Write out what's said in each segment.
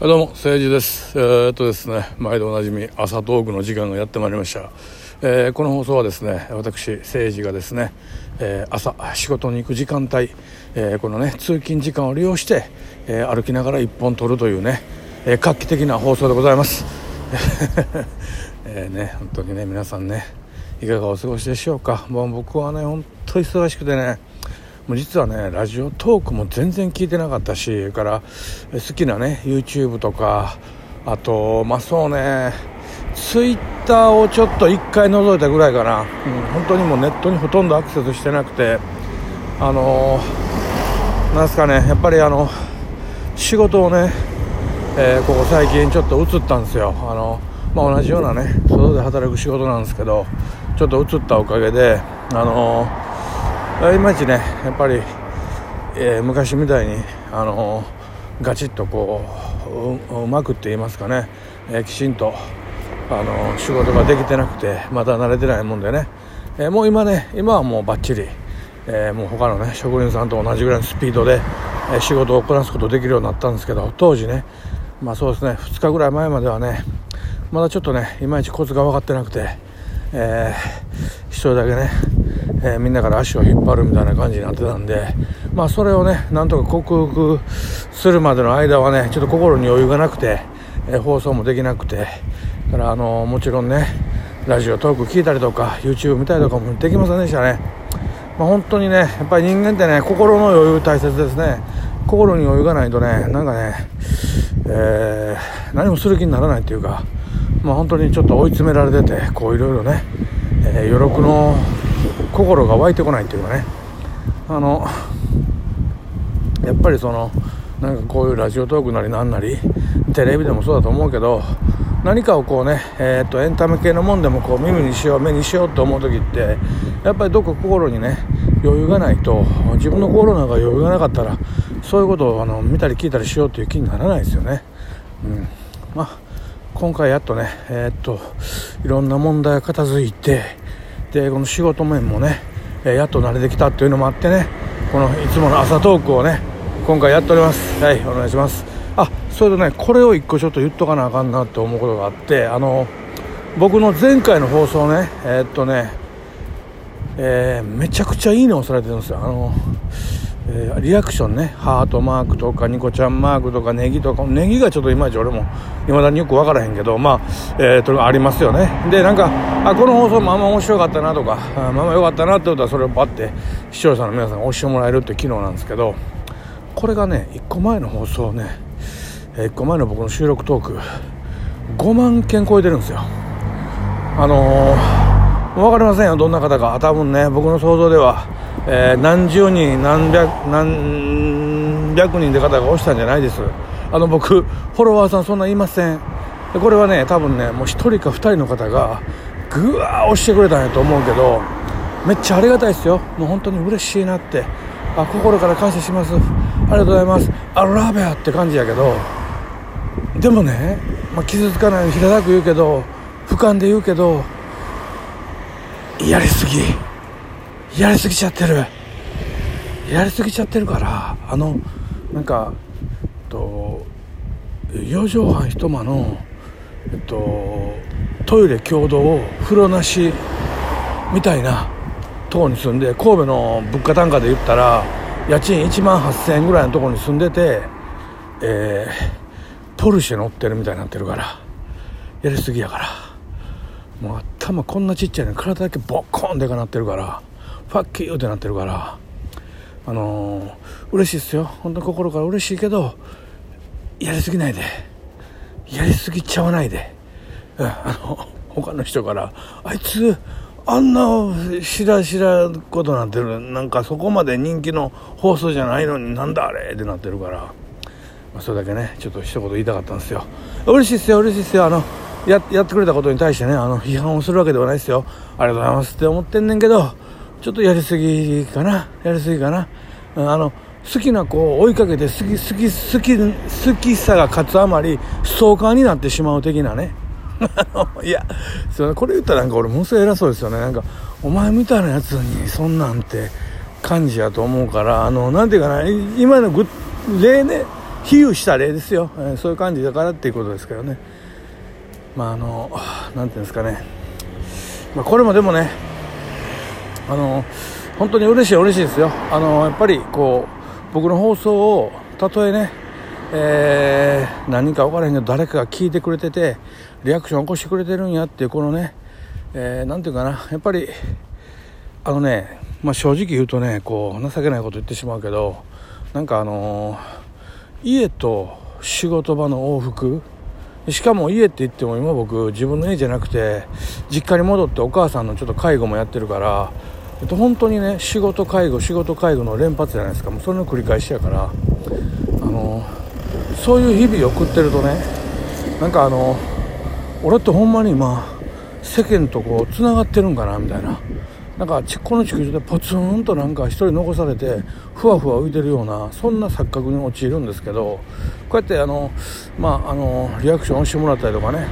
どうも、誠治です。えー、っとですね、毎度おなじみ、朝トークの時間がやってまいりました。えー、この放送はですね、私、誠治がですね、えー、朝、仕事に行く時間帯、えこのね、通勤時間を利用して、え歩きながら一本取るというね、え画期的な放送でございます。えね、本当にね、皆さんね、いかがお過ごしでしょうか。もう僕はね、本当忙しくてね、もう実はねラジオトークも全然聞いてなかったしから好きなね YouTube とかあとまあそうねツイッターをちょっと1回覗いたぐらいかな、うん、本当にもうネットにほとんどアクセスしてなくてあのー、なんすかねやっぱりあの仕事をね、えー、ここ最近ちょっと移ったんですよ。あの、まあ、同じようなね外で働く仕事なんですけどちょっと移ったおかげであのーいまいちねやっぱり、えー、昔みたいにあのガチッとこううまくって言いますかね、えー、きちんとあの仕事ができてなくてまだ慣れてないもんでね、えー、もう今ね今はもうばっちり、えー、もう他のね職人さんと同じぐらいのスピードで、えー、仕事をこなすことできるようになったんですけど当時ねまあそうですね2日ぐらい前まではねまだちょっとねいまいちコツが分かってなくて、えー、一人だけねえー、みんなから足を引っ張るみたいな感じになってたんで、まあ、それをねなんとか克服するまでの間はねちょっと心に余裕がなくて、えー、放送もできなくてだからあのもちろんねラジオトーク聞いたりとか YouTube 見たりとかもできませんでしたね、まあ、本当にねやっぱり人間ってね心の余裕大切ですね。心に余裕がないとねなんかね、えー、何もする気にならないっていうかまあ、本当にちょっと追い詰められててこういろいろね、えー、余力の心が湧いてこないっていうかねあのやっぱりそのなんかこういうラジオトークなりなんなりテレビでもそうだと思うけど何かをこうね、えー、っとエンタメ系のもんでもこう耳にしよう目にしようと思う時ってやっぱりどこか心にね余裕がないと自分の心の中余裕がなかったらそういうことをあの見たり聞いたりしようという気にならないですよね。うんまあ、今回やっとね、えー、っといろんな問題が片付いてでこの仕事面もね、えやっと慣れてきたっていうのもあってねこのいつもの朝トークをね今回やっております。はいお願いします。あそれとねこれを1個ちょっと言っとかなあかんなって思うことがあってあの僕の前回の放送ねえー、っとね、えー、めちゃくちゃいいのをされてるんですよ。あのえー、リアクションね。ハートマークとかニコちゃんマークとかネギとか。ネギがちょっといまいち俺もいまだによく分からへんけどまあ、えー、とありますよね。でなんかあこの放送まあま面白かったなとかあまあまあ良かったなってことはそれをパッて視聴者の皆さんが押してもらえるって機能なんですけどこれがね1個前の放送ね、1個前の僕の収録トーク5万件超えてるんですよ。あのー、分かりませんよどんな方か。多分ね僕の想像ではえー、何十人何百何百人で方が押したんじゃないです。あの僕フォロワーさんそんな言いません。これはね多分ねもう1人か2人の方がぐわー押してくれたんやと思うけどめっちゃありがたいですよ。もう本当に嬉しいなって。あ心から感謝します。ありがとうございます。あラベアって感じやけどでもね、まあ、傷つかないように平たく言うけど俯瞰で言うけどやりすぎ。やりすぎちゃってる。やりすぎちゃってるからあのなんかと4畳半一間のえっとトイレ共同風呂なしみたいなとこに住んで神戸の物価単価で言ったら家賃1万8000円ぐらいのとこに住んでて、えー、ポルシェ乗ってるみたいになってるからやりすぎやから。もう頭こんなちっちゃいのに体だけボッコンでかなってるから。ファッキーってなってるからあのー、嬉しいですよ。本当に心から嬉しいけどやりすぎないで。やりすぎちゃわないで、うん、あの他の人からあいつあんな知ら知らことなってるなんかそこまで人気の放送じゃないのになんだあれ？ってなってるから、まあ、それだけねちょっと一言言いたかったんですよ。嬉しいですよ嬉しいですよ。あのややってくれたことに対してねあの批判をするわけではないですよ。ありがとうございますって思ってんねんけどちょっとやりすぎかな。やりすぎかな。あの好きな子を追いかけて好き好き好き好きさが勝つあまりストーカーになってしまう的なね。いやそこれ言ったらなんか俺ものすごい偉そうですよね。なんかお前みたいなやつにそんなんて感じやと思うからあのなんていうかな今のぐ例ね比喩した例ですよ、えー、そういう感じだからっていうことですけどね。まああの何ていうんですかね、まあ、これもでもねあの本当に嬉しい嬉しいですよ。あのやっぱりこう僕の放送をたとえねえー、何人か分からへんけど誰かが聞いてくれててリアクション起こしてくれてるんやっていうこのね何、えー、て言うかなやっぱりあのね、まあ、正直言うとねこう情けないこと言ってしまうけどなんかあの、家と仕事場の往復しかも家って言っても今僕自分の家じゃなくて実家に戻ってお母さんのちょっと介護もやってるから、っと、本当にね仕事介護仕事介護の連発じゃないですか。もうそれの繰り返しやから。あのそういう日々を送ってるとねなんかあの俺ってほんまに今世間とこうつながってるんかなみたいな。なんかこの地球上でポツンとなんか一人残されてふわふわ浮いてるようなそんな錯覚に陥るんですけどこうやってあの、まあ、あのリアクションをしてもらったりとかね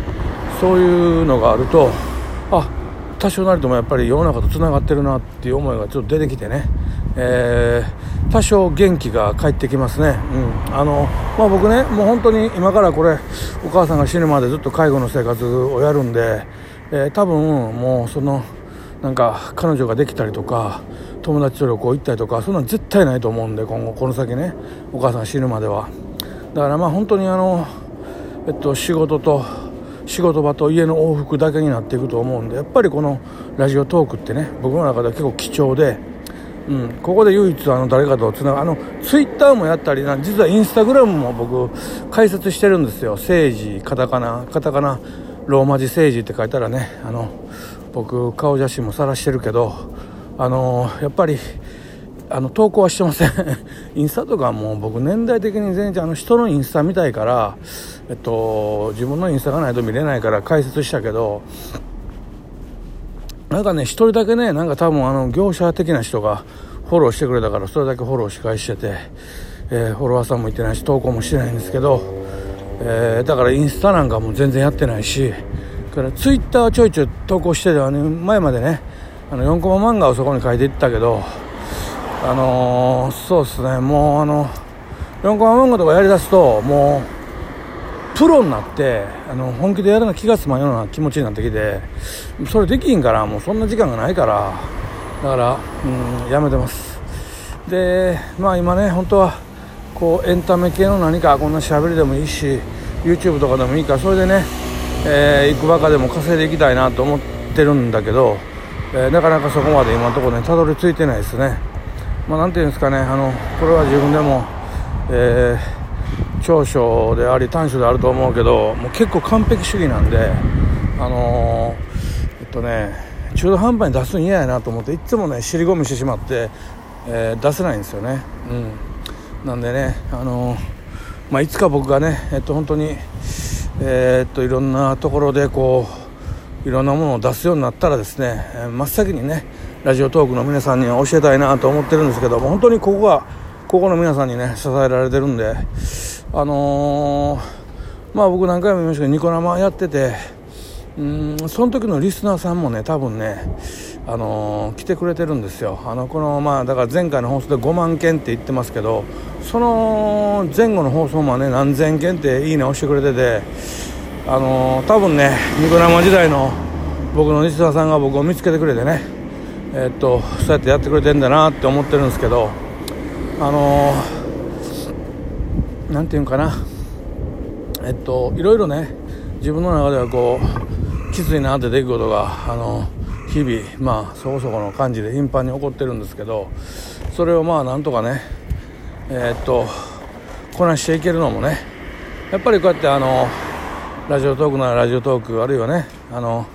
そういうのがあるとあ多少なりともやっぱり世の中とつながってるなっていう思いがちょっと出てきてね、えー、多少元気が返ってきますね、うん。あのまあ、僕ねもう本当に今からこれお母さんが死ぬまでずっと介護の生活をやるんで、えー、多分もうそのなんか彼女ができたりとか友達と旅行行ったりとかそんなん絶対ないと思うんで今後この先ねお母さんが死ぬまでは。だからまあ本当にあのえっと仕事と仕事場と家の往復だけになっていくと思うんでやっぱりこのラジオトークってね僕の中では結構貴重で、うん、ここで唯一あの誰かとつながあのツイッターもやったりな実はインスタグラムも僕解説してるんですよ。政治カタカナカタカナローマ字政治って書いたらねあの僕顔写真も晒してるけどあのやっぱりあの投稿はしてません。インスタとかも僕年代的に全然あの人のインスタ見たいから、えっと、自分のインスタがないと見れないから解説したけどなんかね一人だけねなんか多分あの業者的な人がフォローしてくれたからそれだけフォローし返してて、えー、フォロワーさんもいてないし投稿もしてないんですけど、えー、だからインスタなんかも全然やってないしからツイッターはちょいちょい投稿しててあの前までねあの4コマ漫画をそこに書いていったけどあのー、そうですねもうあの4コマ漫画とかやりだすともうプロになってあの本気でやるの気が済まんような気持ちになってきてそれできんからもうそんな時間がないからだからうんやめてますでまあ今ね本当はこうエンタメ系の何かこんな喋りでもいいし YouTube とかでもいいからそれでねえー、行くばかでも稼いでいきたいなと思ってるんだけど、えー、なかなかそこまで今のところねたどり着いてないですね。まあ、なんていうんですかねあのこれは自分でも、えー、長所であり短所であると思うけどもう結構完璧主義なんであのえっとね中途半端に出すの嫌やなと思っていつもね尻込みしてしまって、え出せないんですよね。うん、なんでねあのまあ、いつか僕がね、えっと、本当にえ、っといろんなところでこういろんなものを出すようになったらですね、え、真っ先にねラジオトークの皆さんに教えたいなと思ってるんですけども本当にここがここの皆さんにね支えられてるんであのー、まあ僕何回も言いましたけどニコ生やっててうんその時のリスナーさんもね多分ねあのー、来てくれてるんですよ。あのこのまあだから前回の放送で5万件って言ってますけどその前後の放送もね何千件っていいね押してくれててあのー、多分ねニコ生時代の僕の西田さんが僕を見つけてくれてねえ、っとそうやってやってくれてんだなって思ってるんですけどあの何、て言うかな。えっといろいろね自分の中ではこうきついなって出来事があの日々まあそこそこの感じで頻繁に起こってるんですけどそれをまあなんとかねえ、っとこなしていけるのもねやっぱりこうやってあのラジオトークならラジオトークあるいはねあの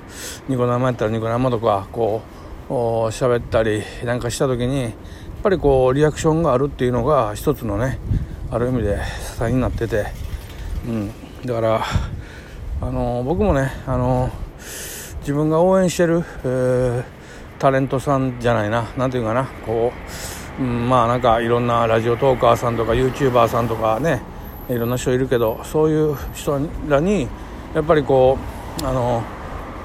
ニコ生やったらニコ生とかこう喋ったりなんかした時にやっぱりこうリアクションがあるっていうのが一つのねある意味で支えになってて、うん、だからあの僕もねあの自分が応援してる、えー、タレントさんじゃないな。何ていうかな。こううん、まあなんかいろんなラジオトーカーさんとか YouTuber さんとかねいろんな人いるけどそういう人らにやっぱりこうあの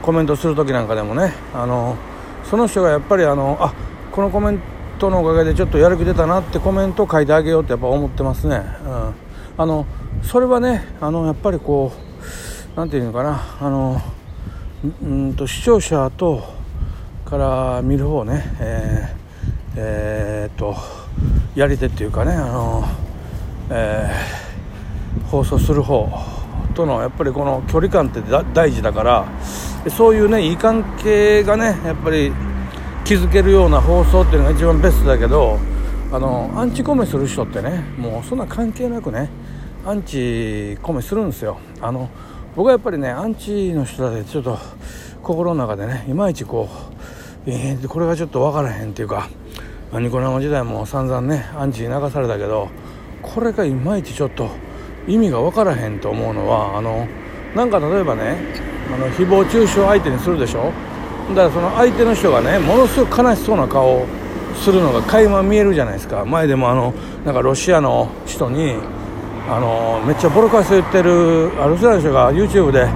コメントする時なんかでもねあのその人がやっぱりあのあこのコメントのおかげでちょっとやる気出たなってコメントを書いてあげようってやっぱ思ってますね、うん、あのそれはねあのやっぱりこう何て言うのかな。あのうんと視聴者とから見る方ねえー、えー、とやり手っていうかねあの、えー、放送する方とのやっぱりこの距離感って大事だからそういうねいい関係がねやっぱり築けるような放送っていうのが一番ベストだけどあのアンチコメする人ってねもうそんな関係なくねアンチコメするんですよ。あの僕はやっぱりねアンチの人だけちょっと心の中でねいまいちこう、えー、これがちょっと分からへんっていうかニコ生時代も散々ねアンチに流されたけどこれがいまいちちょっと意味が分からへんと思うのはあのなんか例えばねあの誹謗中傷相手にするでしょ？だからその相手の人がねものすごく悲しそうな顔をするのが垣間見えるじゃないですか。前でもあのなんかロシアの人にあのめっちゃボロカス言ってるあロシアの人が YouTube で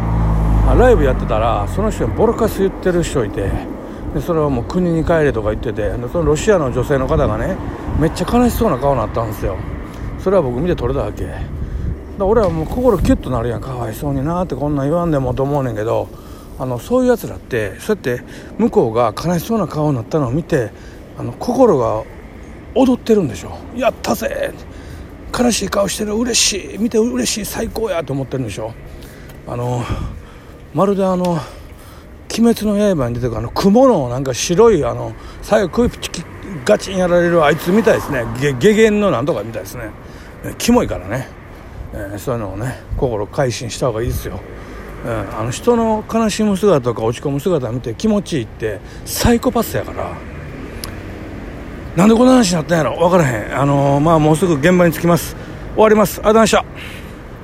ライブやってたらその人にボロカス言ってる人いてでそれはもう国に帰れとか言っててそのロシアの女性の方がねめっちゃ悲しそうな顔になったんですよ。それは僕見て取れたわけ。だ俺はもう心キュッとなるやん。かわいそうになってこんなん言わんでもと思うねんけどあのそういうやつらってそうやって向こうが悲しそうな顔になったのを見てあの心が踊ってるんでしょ。やったぜ。悲しい顔してる。嬉しい。見て嬉しい。最高やと思ってるんでしょ。あのまるであの「鬼滅の刃」に出てくるあの雲のなんか白いあの最後クイプチキガチンやられるあいつみたいですね。下限のなんとかみたいですね。キモいからね、えー、そういうのをね心改心した方がいいですよ。うん、あの人の悲しむ姿とか落ち込む姿見て気持ちいいってサイコパスやから。なんでこんな話になったんやろ。分からへん。あの、まあもうすぐ現場に着きます。終わります。ありがとうございました。